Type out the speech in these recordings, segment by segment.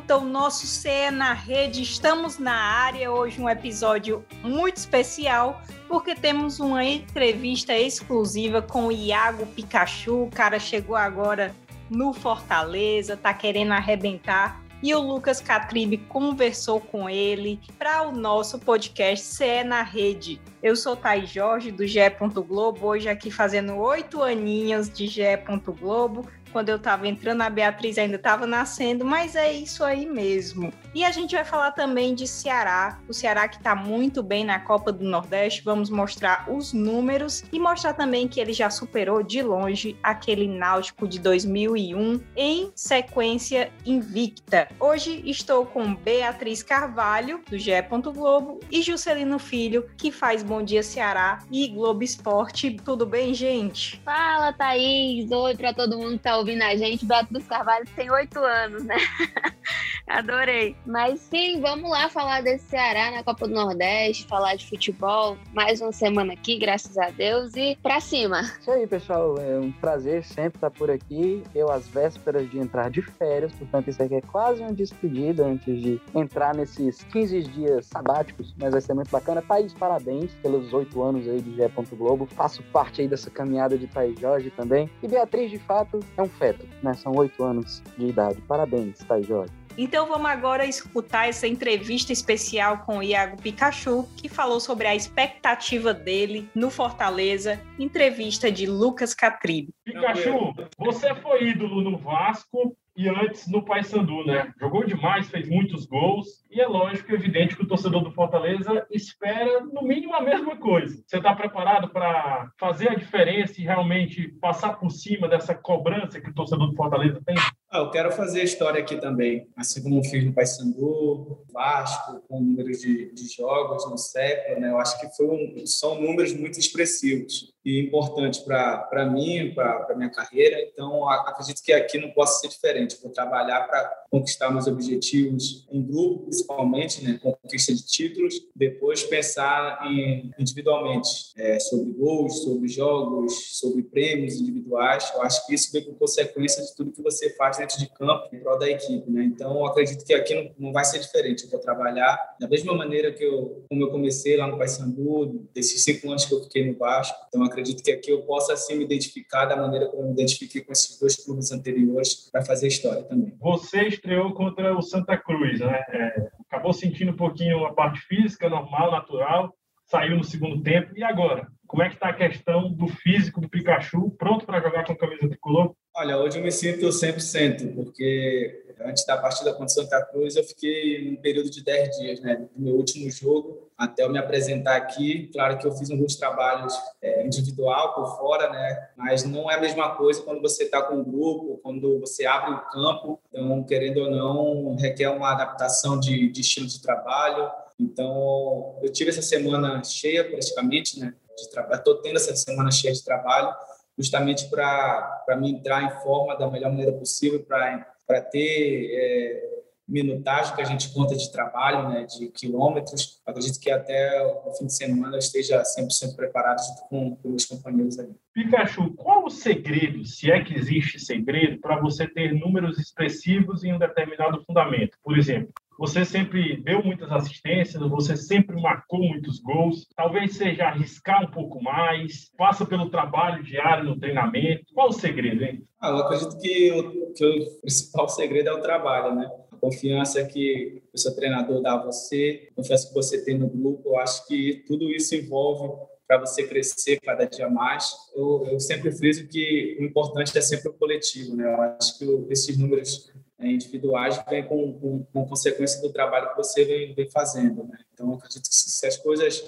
escuta o nosso CE na rede. Estamos na área hoje, um episódio muito especial, porque temos uma entrevista exclusiva com o Iago Pikachu. O cara chegou agora no Fortaleza, tá querendo arrebentar. E o Lucas Catribe conversou com ele para o nosso podcast CE na Rede. Eu sou Thay Jorge, do GE. Globo, hoje aqui fazendo oito aninhos de GE. Globo quando eu estava entrando, a Beatriz ainda estava nascendo, mas é isso aí mesmo. E a gente vai falar também de Ceará, o Ceará que está muito bem na Copa do Nordeste. Vamos mostrar os números e mostrar também que ele já superou de longe aquele Náutico de 2001 em sequência invicta. Hoje estou com Beatriz Carvalho, do GE. Globo, e Juscelino Filho, que faz Bom Dia Ceará e Globo Esporte. Tudo bem, gente? Fala, Thaís! Oi para todo mundo que tá ouvindo a gente, Beatriz Carvalho tem oito anos, né? Adorei. Mas sim, vamos lá falar desse Ceará na Copa do Nordeste, falar de futebol. Mais uma semana aqui, graças a Deus, e pra cima. Isso aí, pessoal. É um prazer sempre estar por aqui. Eu, às vésperas de entrar de férias, portanto, isso aqui é quase uma despedida antes de entrar nesses 15 dias sabáticos, mas vai ser muito bacana. Thaís, parabéns pelos oito anos aí de Gé. Globo. Faço parte aí dessa caminhada de Thaís Jorge também. E Beatriz, de fato, é um feto, né? São oito anos de idade. Parabéns, Thaís Jorge. Então vamos agora escutar essa entrevista especial com o Iago Pikachu, que falou sobre a expectativa dele no Fortaleza, entrevista de Lucas Catribe. Pikachu, você foi ídolo no Vasco, e antes no Paysandu, né? Jogou demais, fez muitos gols e é lógico, evidente que o torcedor do Fortaleza espera no mínimo a mesma coisa. Você está preparado para fazer a diferença e realmente passar por cima dessa cobrança que o torcedor do Fortaleza tem? Ah, eu quero fazer história aqui também, assim como fiz no Paysandu, Vasco, com números de, de jogos no século, né? Eu acho que um, são números muito expressivos e importantes para mim, para minha carreira. Então, acredito que aqui não possa ser diferente. Vou trabalhar para conquistar meus objetivos em grupo, principalmente, né? conquista de títulos. Depois pensar em, individualmente é, sobre gols, sobre jogos, sobre prêmios individuais. Eu acho que isso vem com consequência de tudo que você faz dentro de campo em prol da equipe, né? Então, acredito que aqui não, não vai ser diferente. Eu vou trabalhar da mesma maneira que eu, como eu comecei lá no Paysandu, desses cinco anos que eu fiquei no Vasco. Então, acredito que aqui eu possa, assim, me identificar da maneira como eu me identifiquei com esses dois clubes anteriores para fazer história também. Você estreou contra o Santa Cruz, né? É, acabou sentindo um pouquinho a parte física, normal, natural, saiu no segundo tempo. E agora? Como é que está a questão do físico do Pikachu, pronto para jogar com a camisa tricolor? Olha, hoje eu me sinto 100%, porque antes da partida contra Santa Cruz eu fiquei um período de 10 dias, né, do meu último jogo até eu me apresentar aqui. Claro que eu fiz alguns trabalhos é, individual por fora, né, mas não é a mesma coisa quando você está com um grupo, quando você abre o campo. Então, querendo ou não, requer uma adaptação de, de estilo de trabalho. Então, eu tive essa semana cheia praticamente, né. Estou tendo essa semana cheia de trabalho justamente para me entrar em forma da melhor maneira possível, para ter é, minutagem que a gente conta de trabalho, né, de quilômetros. Acredito que até o fim de semana eu esteja 100% preparado junto com, com companheiros ali. Pikachu, qual o segredo, se é que existe segredo, para você ter números expressivos em um determinado fundamento? Por exemplo, você sempre deu muitas assistências, você sempre marcou muitos gols. Talvez seja arriscar um pouco mais, passa pelo trabalho diário no treinamento. Qual o segredo, hein? Ah, eu acredito que o, que o principal segredo é o trabalho, né? A confiança que o seu treinador dá a você, confiança que você tem no grupo. Eu acho que tudo isso envolve para você crescer cada dia mais. Eu, eu, sempre friso que o importante é sempre o coletivo, né? Eu acho que esses números né, individuais vêm com, com, com, consequência do trabalho que você vem, vem fazendo. Né? Então, acredito que se as coisas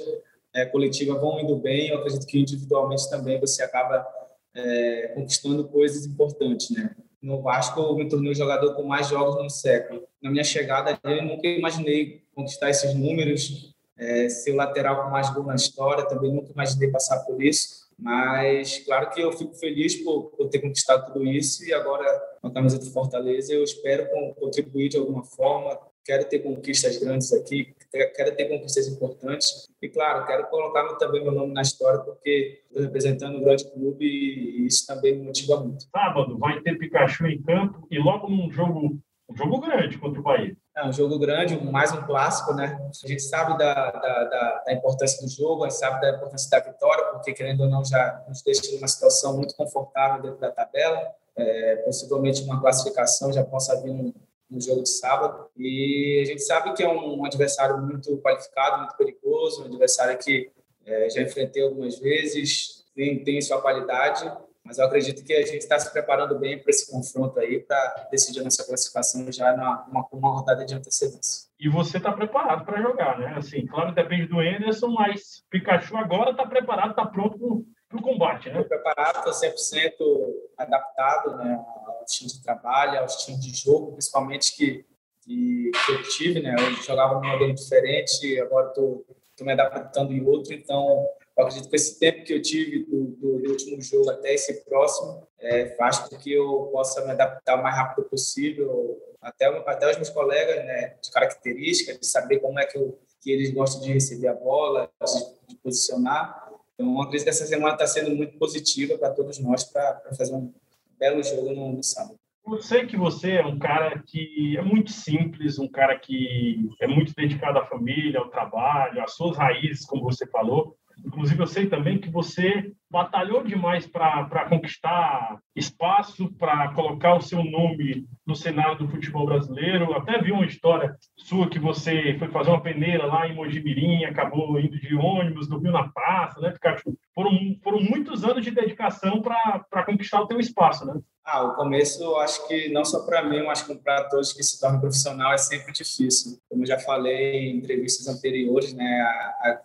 é, coletivas vão indo bem, eu acredito que individualmente também você acaba é, conquistando coisas importantes. Né? No Vasco, eu me tornei o jogador com mais jogos no século. Na minha chegada, eu nunca imaginei conquistar esses números, é, ser o lateral com mais gol na história, também nunca imaginei passar por isso mas, claro que eu fico feliz por, por ter conquistado tudo isso e agora, com a camisa do Fortaleza, eu espero contribuir de alguma forma. Quero ter conquistas grandes aqui, quero ter conquistas importantes. E, claro, quero colocar também meu nome na história, porque estou representando um grande clube e isso também me motiva muito. Sábado vai ter Pikachu em campo e logo num jogo Um jogo grande contra o Bahia. É um jogo grande, mais um clássico, né? A gente sabe da, da, da, da, importância do jogo, a gente sabe da importância da vitória, porque, querendo ou não, já nos deixa numa situação muito confortável dentro da tabela. É, possivelmente uma classificação já possa vir no, no jogo de sábado. E a gente sabe que é um, um adversário muito qualificado, muito perigoso, um adversário que é, já enfrentei algumas vezes, tem, tem sua qualidade, mas eu acredito que a gente está se preparando bem para esse confronto aí, para decidir a nossa classificação já numa uma rodada de antecedência. E você está preparado para jogar, né? Assim, claro, depende do Anderson, mas Pikachu agora está preparado, está pronto para o combate, né? Estou preparado, estou 100% adaptado né, ao time de trabalho, aos times de jogo, principalmente que, que, que eu tive, né? Eu jogava num modelo diferente, agora estou me adaptando em outro, então eu acredito que esse tempo que eu tive do, do, do último jogo até esse próximo é, faz com que eu possa me adaptar o mais rápido possível, até, até os meus colegas, né, de características, de saber como é que, eu, que eles gostam de receber a bola, de, de posicionar. Então, eu acredito que essa semana está sendo muito positiva para todos nós para fazer um belo jogo no, no sábado. Eu sei que você é um cara que é muito simples, um cara que é muito dedicado à família, ao trabalho, às suas raízes, como você falou. Inclusive, eu sei também que você batalhou demais para conquistar espaço, para colocar o seu nome no cenário do futebol brasileiro. Até vi uma história sua que você foi fazer uma peneira lá em Mojimirim, acabou indo de ônibus, dormiu na praça, né, Pikachu? Foram, foram muitos anos de dedicação para conquistar o teu espaço, né? Ah, o começo, eu acho que não só para mim, mas para todos que se tornam profissional é sempre difícil. Como eu já falei em entrevistas anteriores, né, a, a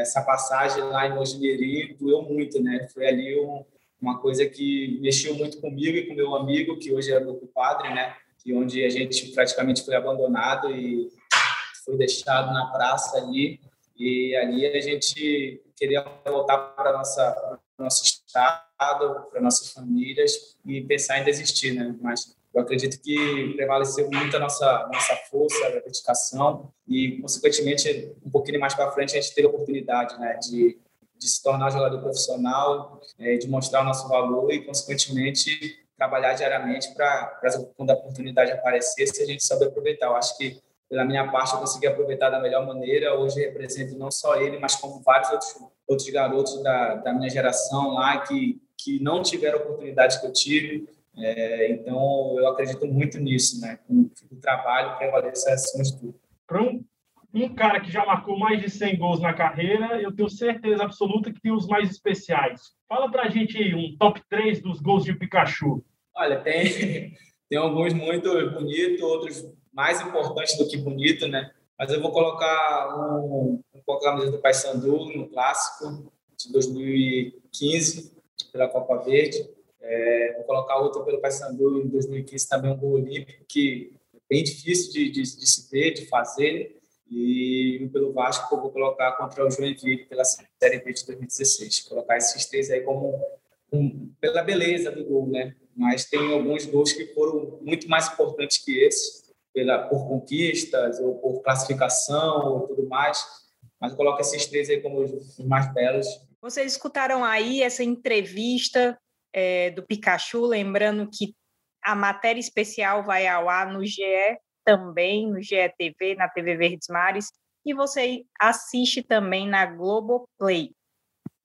essa passagem lá em Mojimirim doeu muito, né? Foi ali um, uma coisa que mexeu muito comigo e com meu amigo, que hoje é meu compadre, né? Que onde a gente praticamente foi abandonado e foi deixado na praça ali. E ali a gente queria voltar para nossa nosso estado, para nossas famílias e pensar em desistir, né? Mas eu acredito que prevaleceu muito a nossa, nossa força, a dedicação e, consequentemente, um pouquinho mais para frente, a gente teve a oportunidade né, de, de se tornar jogador profissional, é, de mostrar o nosso valor e, consequentemente, trabalhar diariamente para, quando a oportunidade aparecesse, a gente saber aproveitar. Eu acho que, pela minha parte, eu consegui aproveitar da melhor maneira. Hoje represento não só ele, mas como vários outros, outros garotos da, da minha geração lá que, que não tiveram a oportunidade que eu tive é, então, eu acredito muito nisso, né? O trabalho prevalece acima de tudo. Para um, um cara que já marcou mais de 100 gols na carreira, eu tenho certeza absoluta que tem os mais especiais. Fala para a gente um top 3 dos gols de Pikachu. Olha, tem, tem alguns muito bonitos, outros mais importantes do que bonito, né? Mas eu vou colocar um, um pouco a camisa do Paysandu no clássico de 2015 pela Copa Verde é, vou colocar outro pelo Paysandu em 2015, também um gol olímpico, que é bem difícil de, de, de se ver, de fazer. E pelo Vasco, eu vou colocar contra o Joinville pela Série B de 2016. Vou colocar esses três aí como um, pela beleza do gol, né? Mas tem alguns gols que foram muito mais importantes que esse, pela, por conquistas ou por classificação ou tudo mais. Mas eu coloco esses três aí como os mais belos. Vocês escutaram aí essa entrevista é, do Pikachu, lembrando que a matéria especial vai ao ar no GE também, no GE TV, na TV Verdes Mares, e você assiste também na Globoplay.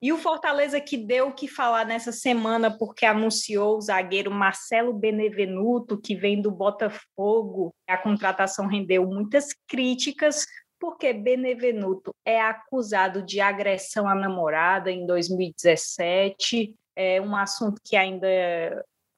E o Fortaleza que deu o que falar nessa semana, porque anunciou o zagueiro Marcelo Benevenuto, que vem do Botafogo. A contratação rendeu muitas críticas, porque Benevenuto é acusado de agressão à namorada em 2017 é um assunto que ainda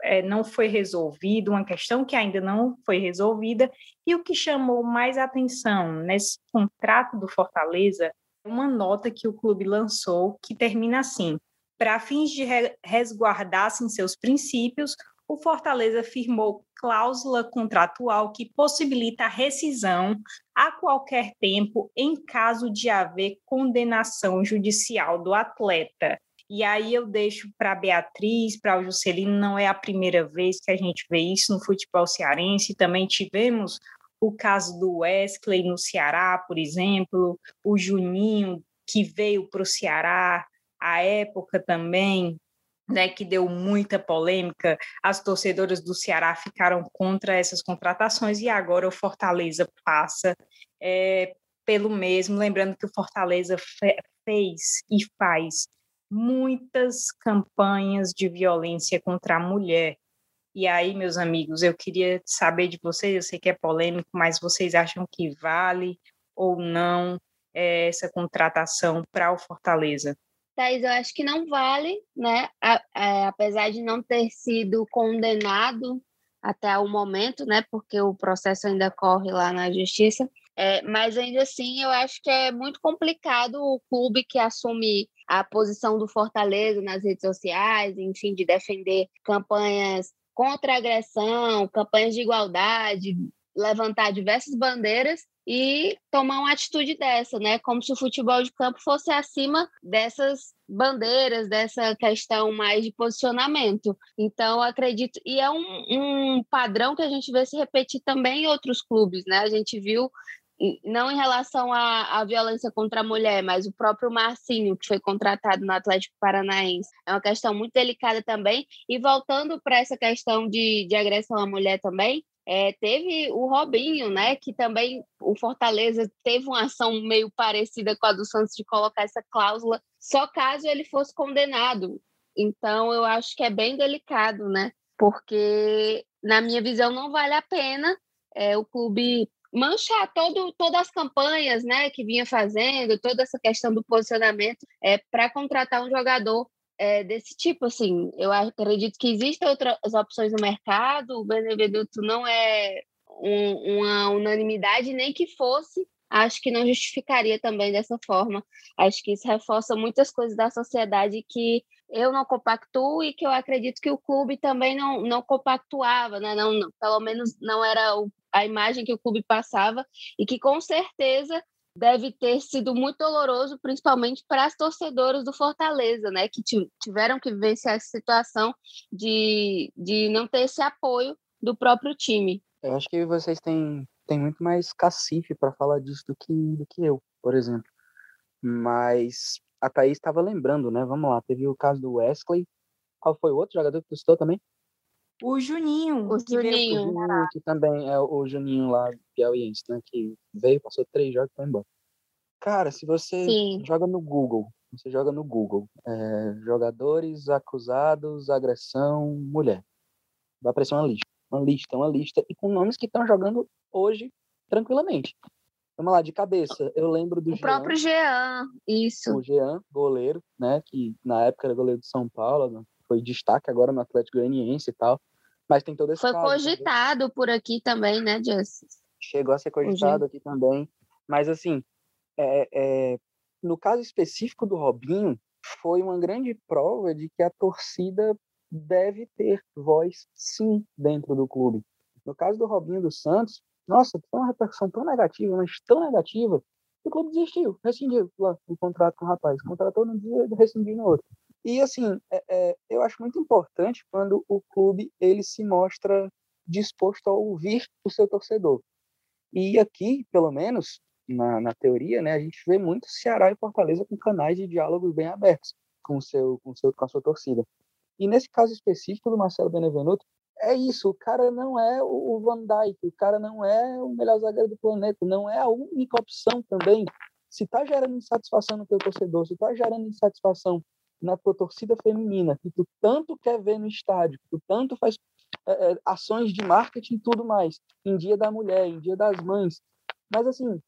é, não foi resolvido, uma questão que ainda não foi resolvida, e o que chamou mais atenção nesse contrato do Fortaleza uma nota que o clube lançou que termina assim: para fins de resguardar-se seus princípios, o Fortaleza firmou cláusula contratual que possibilita a rescisão a qualquer tempo em caso de haver condenação judicial do atleta. E aí eu deixo para Beatriz, para o Juscelino, não é a primeira vez que a gente vê isso no futebol cearense. Também tivemos o caso do Wesley no Ceará, por exemplo, o Juninho, que veio para o Ceará, a época também né, que deu muita polêmica, as torcedoras do Ceará ficaram contra essas contratações e agora o Fortaleza passa é, pelo mesmo, lembrando que o Fortaleza fe fez e faz muitas campanhas de violência contra a mulher. E aí, meus amigos, eu queria saber de vocês, eu sei que é polêmico, mas vocês acham que vale ou não é, essa contratação para o Fortaleza? Thais, eu acho que não vale, né? A, a, apesar de não ter sido condenado até o momento, né? Porque o processo ainda corre lá na justiça. É, mas ainda assim, eu acho que é muito complicado o clube que assume a posição do Fortaleza nas redes sociais, enfim, de defender campanhas contra a agressão, campanhas de igualdade, levantar diversas bandeiras e tomar uma atitude dessa, né? Como se o futebol de campo fosse acima dessas bandeiras, dessa questão mais de posicionamento. Então, acredito, e é um, um padrão que a gente vê se repetir também em outros clubes, né? A gente viu não em relação à, à, violência contra a mulher, mas o próprio Marcinho, que foi contratado no Atlético Paranaense. É uma questão muito delicada também. E voltando para essa questão de, de agressão à mulher também, é, teve o Robinho, né, que também o Fortaleza teve uma ação meio parecida com a do Santos de colocar essa cláusula, só caso ele fosse condenado. Então, eu acho que é bem delicado, né? Porque, na minha visão, não vale a pena é, o clube manchar todo, todas as campanhas né, que vinha fazendo, toda essa questão do posicionamento é, para contratar um jogador é, desse tipo, assim, eu acredito que existem outras opções no mercado, o Benevenuto não é um, uma unanimidade, nem que fosse, acho que não justificaria também dessa forma. Acho que isso reforça muitas coisas da sociedade que eu não compactuo e que eu acredito que o clube também não, não compactuava, né? não, não, pelo menos não era o, a imagem que o clube passava, e que com certeza deve ter sido muito doloroso, principalmente para as torcedoras do Fortaleza, né, que tiveram que vencer essa situação de, de não ter esse apoio do próprio time. Eu acho que vocês têm, têm muito mais cacife para falar disso do que, do que eu, por exemplo. Mas a Thaís estava lembrando, né? Vamos lá, teve o caso do Wesley. Qual foi o outro jogador que tu citou também? O Juninho. O Juninho. O Juninho, que também é o Juninho lá, piauiense, né? Que veio, passou três jogos e foi embora. Cara, se você Sim. joga no Google, você joga no Google, é, jogadores acusados, agressão, mulher. Vai aparecer uma lista. Uma lista, uma lista, e com nomes que estão jogando hoje tranquilamente. Vamos lá, de cabeça. Eu lembro do o Jean, próprio Jean, isso. O Jean, goleiro, né? Que na época era goleiro de São Paulo, foi destaque agora no Atlético Goianiense e tal. Mas tem todo esse Foi caso, cogitado por aqui também, né, Justice? Chegou a ser cogitado aqui também. Mas, assim, é, é, no caso específico do Robinho, foi uma grande prova de que a torcida deve ter voz, sim, dentro do clube. No caso do Robinho dos Santos, nossa, foi uma repercussão tão negativa, mas tão negativa, que o clube desistiu, rescindiu lá o contrato com o rapaz. Contratou num dia rescindiu no outro. E assim, é, é, eu acho muito importante quando o clube ele se mostra disposto a ouvir o seu torcedor. E aqui, pelo menos, na, na teoria, né, a gente vê muito Ceará e Fortaleza com canais de diálogos bem abertos com, seu, com, seu, com a sua torcida. E nesse caso específico do Marcelo Benevenuto, é isso, o cara não é o Van Dijk, o cara não é o melhor zagueiro do planeta, não é a única opção também. Se está gerando insatisfação no teu torcedor, se está gerando insatisfação na tua torcida feminina, que tu tanto quer ver no estádio, que tu tanto faz é, é, ações de marketing e tudo mais, em dia da mulher, em dia das mães. Mas, assim,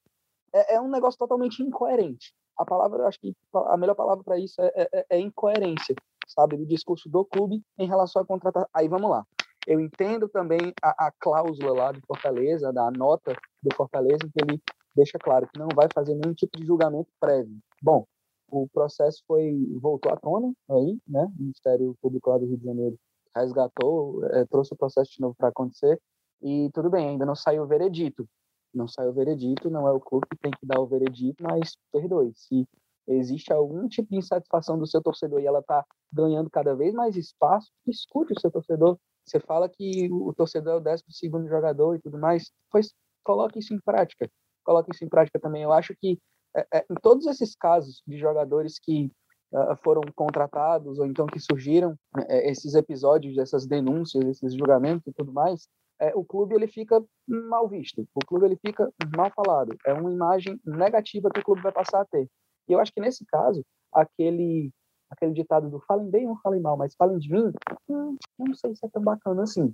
é, é um negócio totalmente incoerente. A palavra, acho que a melhor palavra para isso é, é, é, incoerência, sabe, do discurso do clube em relação a contratar. Aí vamos lá. Eu entendo também a, a cláusula lá do Fortaleza, da nota do Fortaleza, que ele deixa claro que não vai fazer nenhum tipo de julgamento prévio. Bom, o processo foi voltou à tona aí, né? O Ministério Público lá do Rio de Janeiro resgatou, é, trouxe o processo de novo para acontecer e tudo bem, ainda não saiu o veredito. Não saiu o veredito, não é o clube que tem que dar o veredito, mas perdoe, se existe algum tipo de insatisfação do seu torcedor e ela está ganhando cada vez mais espaço, escute o seu torcedor. Você fala que o torcedor é o décimo segundo jogador e tudo mais, pois coloque isso em prática. Coloque isso em prática também. Eu acho que é, é, em todos esses casos de jogadores que uh, foram contratados ou então que surgiram uh, esses episódios, essas denúncias, esses julgamentos e tudo mais, é, o clube ele fica mal visto, o clube ele fica mal falado, é uma imagem negativa que o clube vai passar a ter. E eu acho que nesse caso, aquele aquele ditado do falem bem ou falem mal, mas falem de mim, hum, não sei se é tão bacana assim,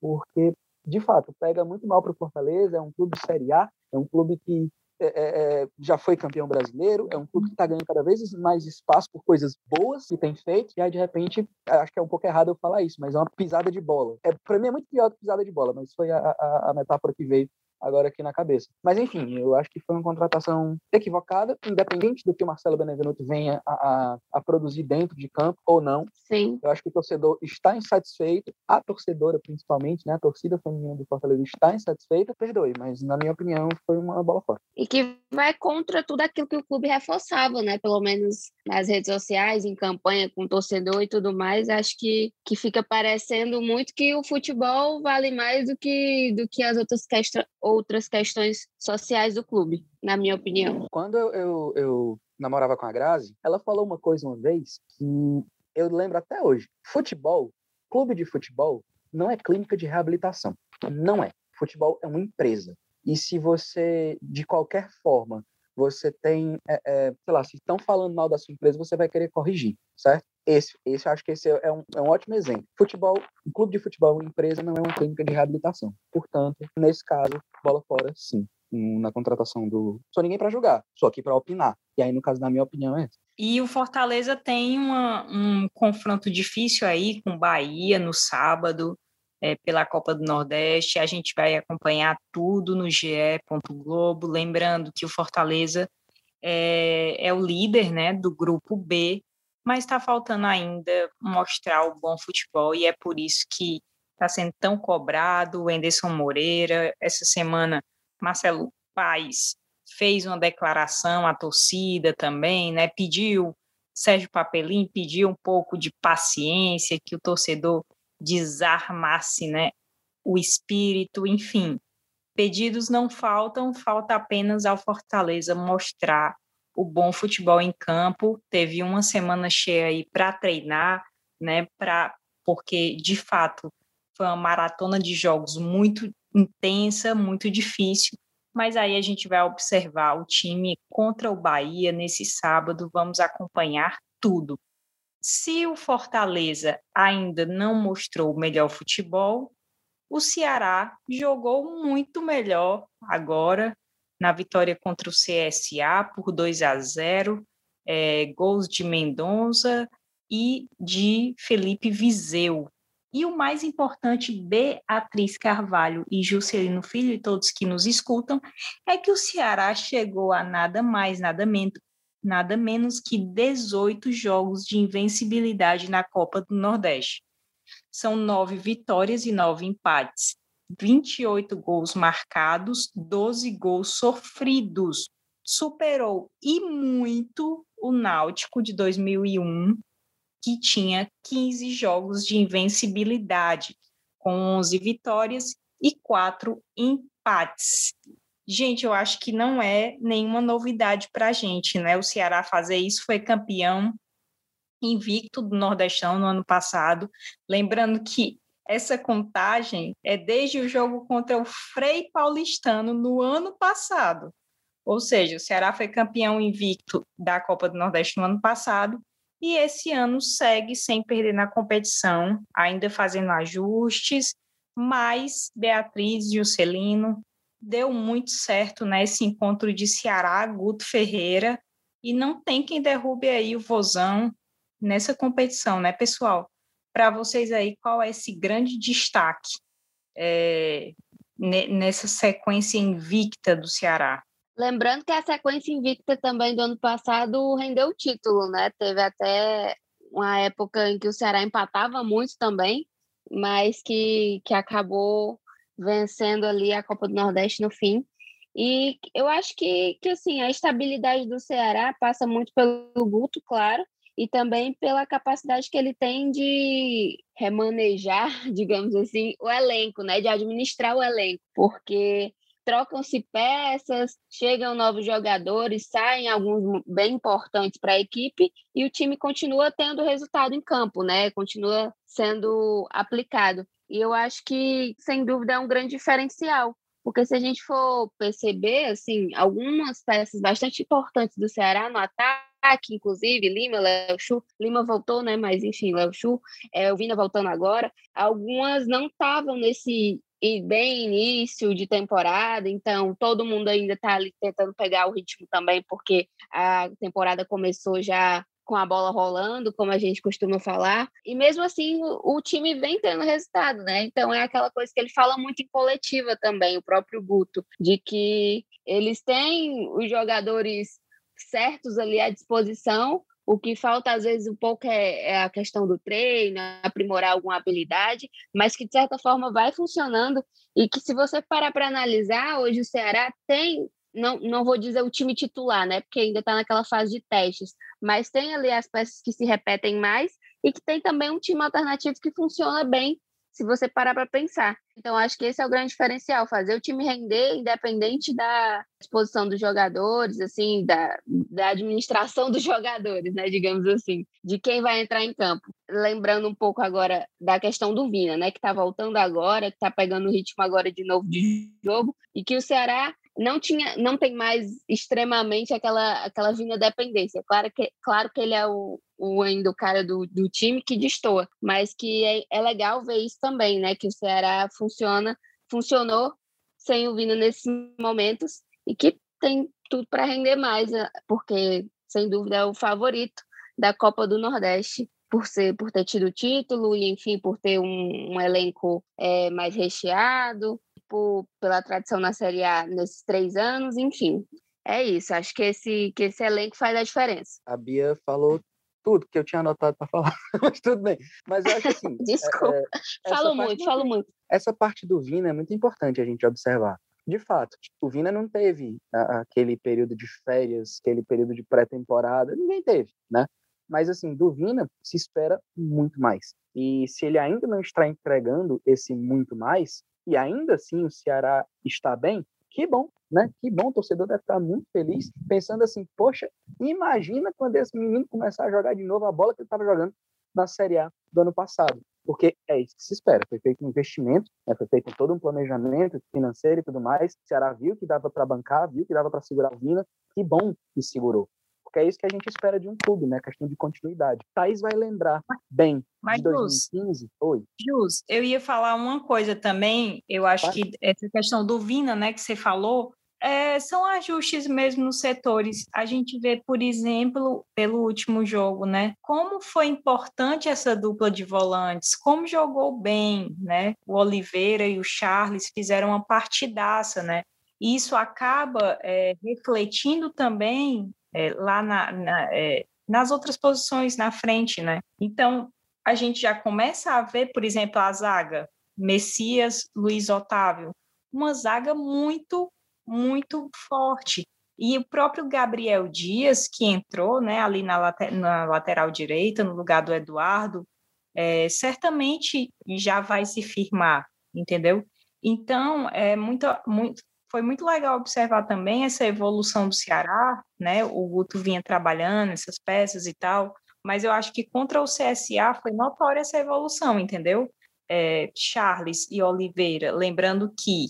porque de fato pega muito mal para o Fortaleza, é um clube Série A, é um clube que é, é, é, já foi campeão brasileiro, é um clube que está ganhando cada vez mais espaço por coisas boas que tem feito, e aí de repente, acho que é um pouco errado eu falar isso, mas é uma pisada de bola. É, para mim é muito pior do que pisada de bola, mas foi a, a, a metáfora que veio agora aqui na cabeça. Mas enfim, eu acho que foi uma contratação equivocada, independente do que o Marcelo Benevenuto venha a, a, a, produzir dentro de campo ou não. Sim. Eu acho que o torcedor está insatisfeito, a torcedora principalmente, né, a torcida feminina do Fortaleza está insatisfeita, perdoe, mas na minha opinião foi uma bola fora. E que vai contra tudo aquilo que o clube reforçava, né, pelo menos nas redes sociais, em campanha com o torcedor e tudo mais, acho que, que fica parecendo muito que o futebol vale mais do que, do que as outras questões outras questões sociais do clube, na minha opinião. Quando eu, eu, eu namorava com a Grazi, ela falou uma coisa uma vez que eu lembro até hoje. Futebol, clube de futebol, não é clínica de reabilitação. Não é. Futebol é uma empresa. E se você, de qualquer forma, você tem, é, é, sei lá, se estão falando mal da sua empresa, você vai querer corrigir, certo? Esse, esse acho que esse é um, é um ótimo exemplo. Futebol, um clube de futebol, uma empresa não é uma clínica de reabilitação. Portanto, nesse caso, bola fora, sim. Na contratação do. Sou ninguém para julgar, sou aqui para opinar. E aí, no caso da minha opinião, é essa. E o Fortaleza tem uma, um confronto difícil aí com Bahia no sábado é, pela Copa do Nordeste. A gente vai acompanhar tudo no GE. Globo. Lembrando que o Fortaleza é, é o líder né, do grupo B, mas está faltando ainda mostrar o bom futebol e é por isso que está sendo tão cobrado. O Enderson Moreira, essa semana, Marcelo Paes fez uma declaração à torcida também, né? Pediu Sérgio Papelim pediu um pouco de paciência, que o torcedor desarmasse né, o espírito, enfim. Pedidos não faltam, falta apenas ao Fortaleza mostrar o bom futebol em campo. Teve uma semana cheia aí para treinar, né, pra, porque de fato foi uma maratona de jogos muito intensa, muito difícil. Mas aí a gente vai observar o time contra o Bahia nesse sábado, vamos acompanhar tudo. Se o Fortaleza ainda não mostrou o melhor futebol, o Ceará jogou muito melhor agora na vitória contra o CSA por 2 a 0, é, gols de Mendonça e de Felipe Viseu. E o mais importante, Beatriz Carvalho e Juscelino Filho e todos que nos escutam, é que o Ceará chegou a nada mais, nada menos, nada menos que 18 jogos de invencibilidade na Copa do Nordeste. São nove vitórias e nove empates, 28 gols marcados, 12 gols sofridos. Superou e muito o Náutico de 2001, que tinha 15 jogos de invencibilidade, com 11 vitórias e 4 empates. Gente, eu acho que não é nenhuma novidade para a gente, né? O Ceará fazer isso foi campeão invicto do Nordestão no ano passado. Lembrando que essa contagem é desde o jogo contra o Frei Paulistano no ano passado. Ou seja, o Ceará foi campeão invicto da Copa do Nordeste no ano passado e esse ano segue sem perder na competição, ainda fazendo ajustes, mas Beatriz e o Celino deu muito certo nesse né, encontro de Ceará, Guto Ferreira, e não tem quem derrube aí o Vozão nessa competição, né, pessoal? Para vocês aí, qual é esse grande destaque é, nessa sequência invicta do Ceará? Lembrando que a sequência invicta também do ano passado rendeu o título, né? Teve até uma época em que o Ceará empatava muito também, mas que, que acabou vencendo ali a Copa do Nordeste no fim. E eu acho que, que assim, a estabilidade do Ceará passa muito pelo Guto, claro, e também pela capacidade que ele tem de remanejar, digamos assim, o elenco, né, de administrar o elenco, porque trocam-se peças, chegam novos jogadores, saem alguns bem importantes para a equipe e o time continua tendo resultado em campo, né? Continua sendo aplicado. E eu acho que, sem dúvida, é um grande diferencial. Porque se a gente for perceber, assim, algumas peças bastante importantes do Ceará no ataque, inclusive Lima, Léo Chu, Lima voltou, né? Mas enfim, Léo Chu, é, o Vina voltando agora, algumas não estavam nesse bem início de temporada, então todo mundo ainda está ali tentando pegar o ritmo também, porque a temporada começou já com a bola rolando, como a gente costuma falar, e mesmo assim o, o, time vem tendo resultado, né? Então é aquela coisa que ele fala muito em coletiva também, o próprio Guto, de que eles têm os jogadores certos ali à disposição, o que falta, às vezes, um pouco é, é, a questão do treino, aprimorar alguma habilidade, mas que, de certa forma, vai funcionando e que, se você parar para analisar, hoje o Ceará tem não, não vou dizer o time titular, né? Porque ainda está naquela fase de testes, mas tem ali as peças que se repetem mais e que tem também um time alternativo que funciona bem se você parar para pensar. Então, acho que esse é o grande diferencial, fazer o time render independente da disposição dos jogadores, assim, da, da administração dos jogadores, né, digamos assim, de quem vai entrar em campo. Lembrando um pouco agora da questão do Vina, né, que está voltando agora, que está pegando o ritmo agora de novo de jogo, e que o Ceará não tinha, não tem mais extremamente aquela aquela vinda dependência. Claro que claro que ele é o, o ainda o cara do, do time que destoa, mas que é, é legal ver isso também, né? Que o Ceará funciona, funcionou sem o Vina nesses momentos e que tem tudo para render mais, né, porque sem dúvida é o favorito da Copa do Nordeste por ser por ter tido título e enfim por ter um, um elenco é, mais recheado por, pela tradição na Série A nesses três anos, enfim. É isso, acho que esse, que esse elenco faz a diferença. A Bia falou tudo que eu tinha anotado para falar, mas tudo bem. Mas eu acho assim. Desculpa, é, falo muito, falo muito. Essa parte do Vina é muito importante a gente observar. De fato, o Vina não teve aquele período de férias, aquele período de pré-temporada, ninguém teve, né? Mas, assim, do Vina se espera muito mais. E se ele ainda não está entregando esse muito mais, e ainda assim o Ceará está bem, que bom, né? Que bom, o torcedor deve estar muito feliz, pensando assim, poxa, imagina quando esse menino começar a jogar de novo a bola que ele estava jogando na Série A do ano passado. Porque é isso que se espera. Foi feito um investimento, né? foi feito todo um planejamento financeiro e tudo mais. O Ceará viu que dava para bancar, viu que dava para segurar a Vina. Que bom que segurou porque é isso que a gente espera de um clube, né? Questão de continuidade. Thaís vai lembrar bem Mas, de 2015. Jus, Oi. Jus, eu ia falar uma coisa também, eu acho que essa questão do Vina, né, que você falou, é, são ajustes mesmo nos setores. A gente vê, por exemplo, pelo último jogo, né? Como foi importante essa dupla de volantes, como jogou bem, né? O Oliveira e o Charles fizeram uma partidaça, né? Isso acaba é, refletindo também é, lá na, na, é, nas outras posições na frente, né? Então, a gente já começa a ver, por exemplo, a zaga Messias, Luiz Otávio, uma zaga muito, muito forte. E o próprio Gabriel Dias, que entrou né, ali na, later, na lateral direita, no lugar do Eduardo, é, certamente já vai se firmar, entendeu? Então, é muito, muito, foi muito legal observar também essa evolução do Ceará, né? O Guto vinha trabalhando essas peças e tal, mas eu acho que contra o CSA foi notória essa evolução, entendeu? É, Charles e Oliveira, lembrando que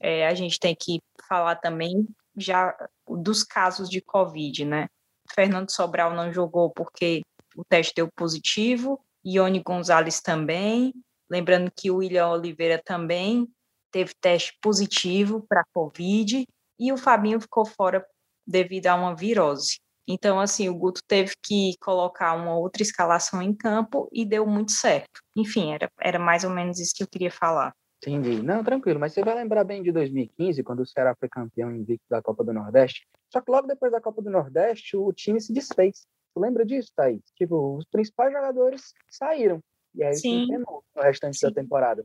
é, a gente tem que falar também já dos casos de Covid, né? Fernando Sobral não jogou porque o teste deu positivo, Ione Gonzalez também, lembrando que o William Oliveira também teve teste positivo para Covid e o Fabinho ficou fora devido a uma virose. Então, assim, o Guto teve que colocar uma outra escalação em campo e deu muito certo. Enfim, era, era mais ou menos isso que eu queria falar. Entendi. Não, tranquilo, mas você vai lembrar bem de 2015, quando o Ceará foi campeão invicto da Copa do Nordeste. Só que logo depois da Copa do Nordeste, o time se desfez. Você lembra disso, Thaís? Tipo, os principais jogadores saíram. E aí Sim. o no restante Sim. da temporada.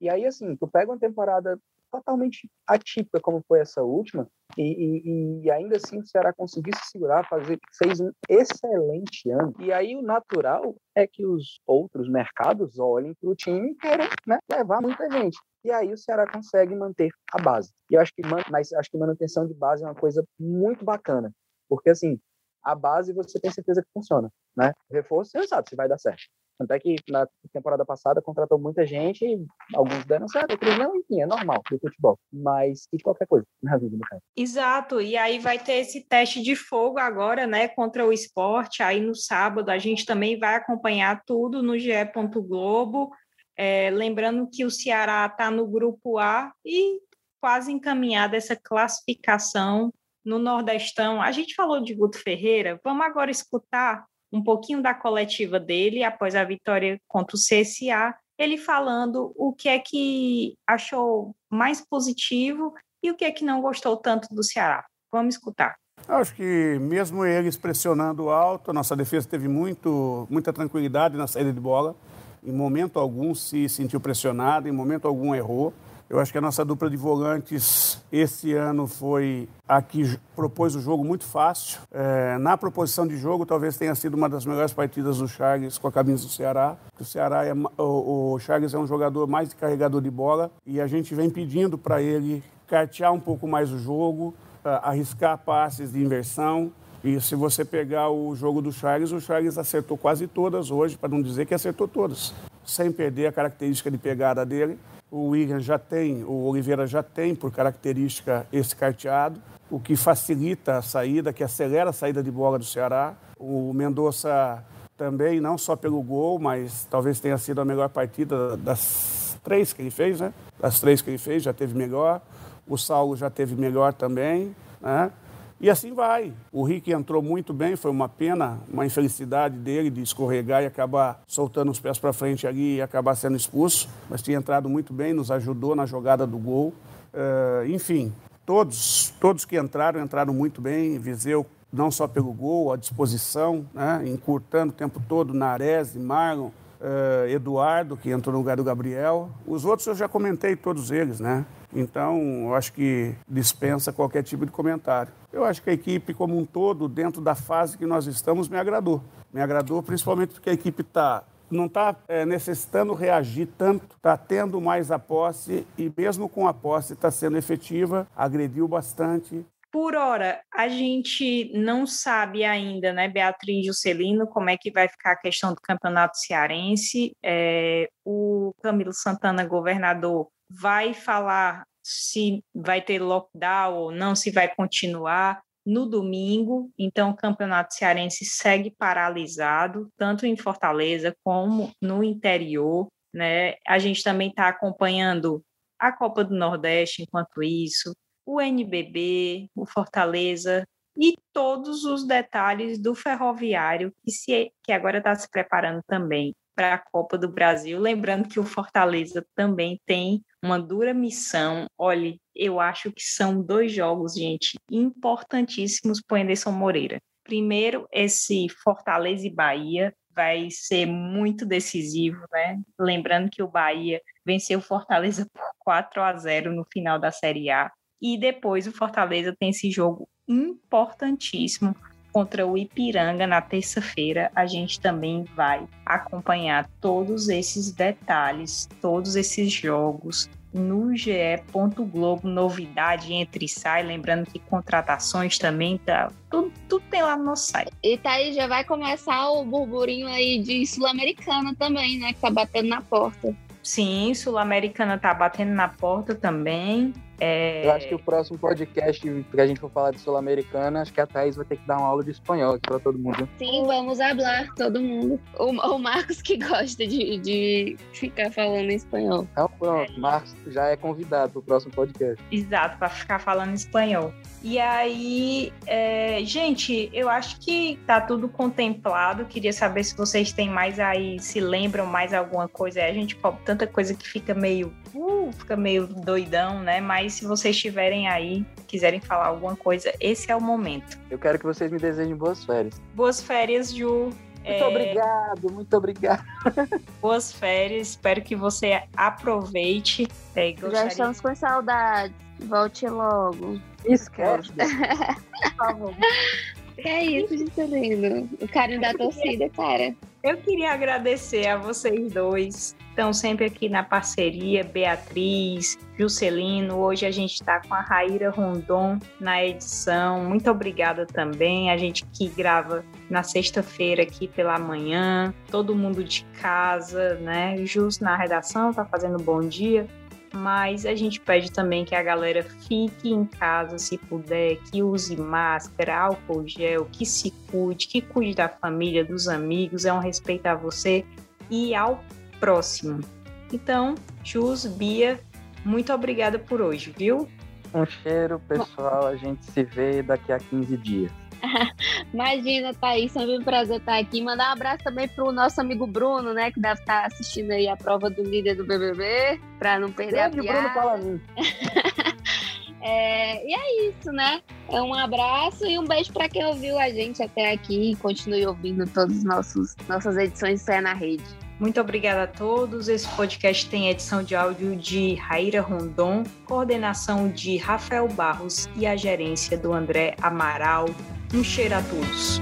E aí, assim, tu pega uma temporada totalmente atípica como foi essa última, e, e, e, ainda assim o Ceará conseguiu se segurar, fazer, fez um excelente ano. E aí o natural é que os outros mercados olhem para o time e queiram né, levar muita gente. e aí o Ceará consegue manter a base. E eu acho que, mas acho que manutenção de base é uma coisa muito bacana, porque assim, a base você tem certeza que funciona, né? Reforço você sabe se vai dar certo. Tanto é que na temporada passada contratou muita gente, alguns deram certo, outros não, enfim, é normal do futebol. Mas e qualquer coisa na vida, no caso. Exato, e aí vai ter esse teste de fogo agora, né, contra o esporte. Aí no sábado a gente também vai acompanhar tudo no GE. Globo. É, lembrando que o Ceará está no grupo A e quase encaminhada essa classificação no Nordestão. A gente falou de Guto Ferreira, vamos agora escutar um pouquinho da coletiva dele após a vitória contra o CSA, ele falando o que é que achou mais positivo e o que é que não gostou tanto do Ceará. Vamos escutar. Acho que mesmo eles pressionando alto, a nossa defesa teve muito, muita tranquilidade na saída de bola. Em momento algum se sentiu pressionado, em momento algum errou. Eu acho que a nossa dupla de volantes esse ano foi a que propôs o jogo muito fácil. É, na proposição de jogo, talvez tenha sido uma das melhores partidas do Charles com a camisa do Ceará. O Ceará é, o, o Charles é um jogador mais carregador de bola e a gente vem pedindo para ele cartear um pouco mais o jogo, arriscar passes de inversão. E se você pegar o jogo do Charles, o Charles acertou quase todas hoje, para não dizer que acertou todas, sem perder a característica de pegada dele. O William já tem, o Oliveira já tem por característica esse carteado, o que facilita a saída, que acelera a saída de bola do Ceará. O Mendonça também, não só pelo gol, mas talvez tenha sido a melhor partida das três que ele fez, né? Das três que ele fez, já teve melhor. O Saulo já teve melhor também, né? E assim vai. O Rick entrou muito bem, foi uma pena, uma infelicidade dele de escorregar e acabar soltando os pés para frente ali e acabar sendo expulso. Mas tinha entrado muito bem, nos ajudou na jogada do gol. Uh, enfim, todos, todos que entraram, entraram muito bem. Viseu, não só pelo gol, a disposição, né? encurtando o tempo todo, Nares, Marlon, uh, Eduardo, que entrou no lugar do Gabriel. Os outros eu já comentei todos eles, né? Então, eu acho que dispensa qualquer tipo de comentário. Eu acho que a equipe como um todo, dentro da fase que nós estamos, me agradou. Me agradou principalmente porque a equipe está não está é, necessitando reagir tanto, está tendo mais a posse e mesmo com a posse está sendo efetiva, agrediu bastante. Por hora, a gente não sabe ainda, né, Beatriz Juscelino, como é que vai ficar a questão do campeonato cearense. É, o Camilo Santana, governador, vai falar se vai ter lockdown ou não, se vai continuar no domingo. Então, o Campeonato Cearense segue paralisado, tanto em Fortaleza como no interior. Né? A gente também está acompanhando a Copa do Nordeste enquanto isso, o NBB, o Fortaleza e todos os detalhes do ferroviário que, se, que agora está se preparando também para a Copa do Brasil. Lembrando que o Fortaleza também tem uma dura missão. Olhe, eu acho que são dois jogos, gente, importantíssimos para o Anderson Moreira. Primeiro, esse Fortaleza e Bahia vai ser muito decisivo, né? Lembrando que o Bahia venceu o Fortaleza por 4 a 0 no final da Série A. E depois o Fortaleza tem esse jogo importantíssimo contra o Ipiranga na terça-feira. A gente também vai acompanhar todos esses detalhes, todos esses jogos no GE. Globo, novidade entre sai, lembrando que contratações também tá tudo, tudo tem lá no nosso site. E tá aí, já vai começar o burburinho aí de Sul-Americana também, né, que tá batendo na porta. Sim, Sul-Americana tá batendo na porta também. É... Eu acho que o próximo podcast que a gente for falar de Sul-Americana, acho que a Thaís vai ter que dar uma aula de espanhol aqui para todo mundo. Sim, vamos falar, todo mundo. O, o Marcos que gosta de, de ficar falando espanhol. Então pronto, é. Marcos já é convidado para o próximo podcast. Exato, para ficar falando espanhol. E aí, é, gente, eu acho que tá tudo contemplado. Queria saber se vocês têm mais aí, se lembram mais alguma coisa. A gente tanta coisa que fica meio, uh, fica meio doidão, né? Mas se vocês estiverem aí, quiserem falar alguma coisa, esse é o momento. Eu quero que vocês me desejem boas férias. Boas férias, Ju. Muito é... obrigado, muito obrigado. Boas férias, espero que você aproveite. É, gostaria... Já estamos com saudades. Volte logo. Esquece. Por favor. É isso, Juscelino. O carinho da torcida, cara. Eu queria agradecer a vocês dois estão sempre aqui na parceria, Beatriz, Juscelino. Hoje a gente está com a Raíra Rondon na edição. Muito obrigada também. A gente que grava na sexta-feira aqui pela manhã, todo mundo de casa, né? Jus na redação, tá fazendo bom dia mas a gente pede também que a galera fique em casa se puder, que use máscara, álcool gel, que se cuide, que cuide da família, dos amigos, é um respeito a você e ao próximo. Então, Jus, Bia, muito obrigada por hoje, viu? Um cheiro, pessoal. A gente se vê daqui a 15 dias. Imagina, Thaís, sempre um prazer estar aqui. Mandar um abraço também pro nosso amigo Bruno, né? Que deve estar assistindo aí a prova do líder do BBB, para não perder Grande a piada. Bruno fala mim. é, e é isso, né? É um abraço e um beijo para quem ouviu a gente até aqui e continue ouvindo todas as nossas edições Fé na Rede. Muito obrigada a todos. Esse podcast tem edição de áudio de Raíra Rondon, coordenação de Rafael Barros e a gerência do André Amaral. Um cheiro a todos.